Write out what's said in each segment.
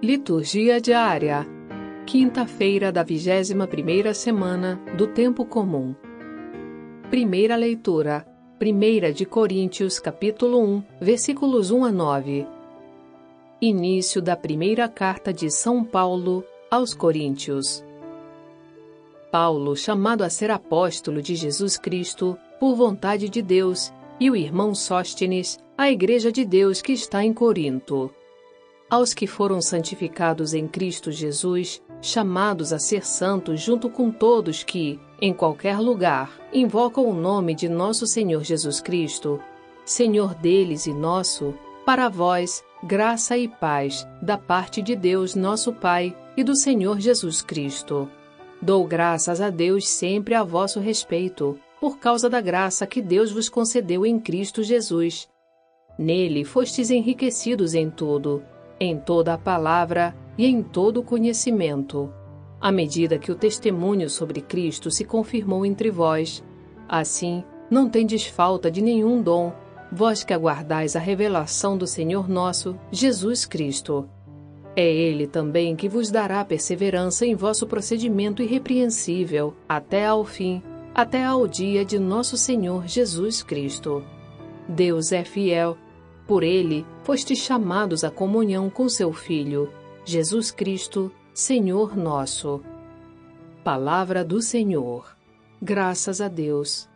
Liturgia diária. Quinta-feira da 21ª semana do tempo comum. Primeira leitura. Primeira de Coríntios, capítulo 1, versículos 1 a 9. Início da primeira carta de São Paulo aos Coríntios. Paulo, chamado a ser apóstolo de Jesus Cristo, por vontade de Deus, e o irmão Sóstenes, a igreja de Deus que está em Corinto aos que foram santificados em Cristo Jesus, chamados a ser santos junto com todos que, em qualquer lugar, invocam o nome de nosso Senhor Jesus Cristo, Senhor deles e nosso, para vós, graça e paz, da parte de Deus nosso Pai e do Senhor Jesus Cristo. Dou graças a Deus sempre a vosso respeito, por causa da graça que Deus vos concedeu em Cristo Jesus. Nele fostes enriquecidos em tudo, em toda a palavra e em todo o conhecimento, à medida que o testemunho sobre Cristo se confirmou entre vós. Assim, não tendes falta de nenhum dom, vós que aguardais a revelação do Senhor nosso, Jesus Cristo. É Ele também que vos dará perseverança em vosso procedimento irrepreensível, até ao fim, até ao dia de nosso Senhor Jesus Cristo. Deus é fiel por ele, fostes chamados à comunhão com seu Filho, Jesus Cristo, Senhor nosso. Palavra do Senhor. Graças a Deus.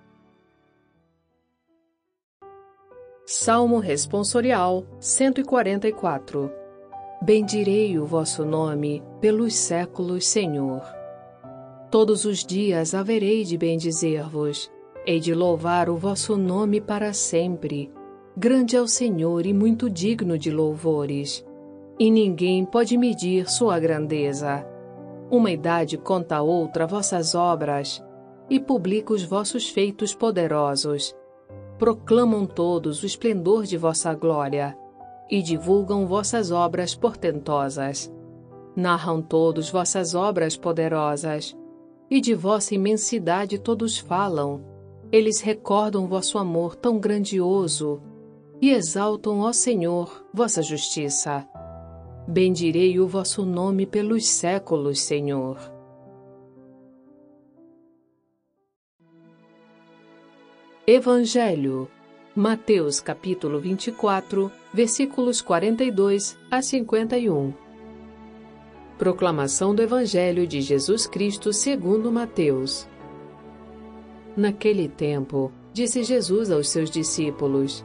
Salmo Responsorial 144 Bendirei o vosso nome pelos séculos, Senhor. Todos os dias haverei de bendizer-vos, hei de louvar o vosso nome para sempre Grande é o Senhor e muito digno de louvores, e ninguém pode medir sua grandeza. Uma idade conta a outra vossas obras, e publica os vossos feitos poderosos. Proclamam todos o esplendor de vossa glória, e divulgam vossas obras portentosas. Narram todos vossas obras poderosas, e de vossa imensidade todos falam. Eles recordam vosso amor tão grandioso, e exaltam, ó Senhor, vossa justiça. Bendirei o vosso nome pelos séculos, Senhor. Evangelho Mateus capítulo 24, versículos 42 a 51. Proclamação do Evangelho de Jesus Cristo segundo Mateus. Naquele tempo, disse Jesus aos seus discípulos: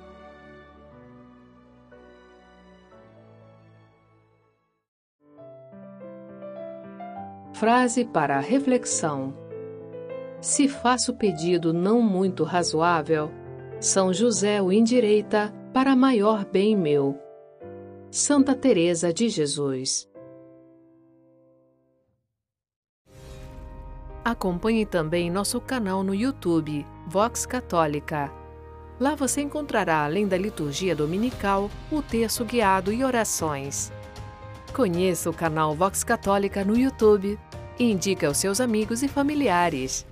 Frase para reflexão: Se faço pedido não muito razoável, São José o endireita para maior bem meu. Santa Teresa de Jesus. Acompanhe também nosso canal no YouTube, Vox Católica. Lá você encontrará, além da liturgia dominical, o texto guiado e orações. Conheça o canal Vox Católica no YouTube e indique aos seus amigos e familiares.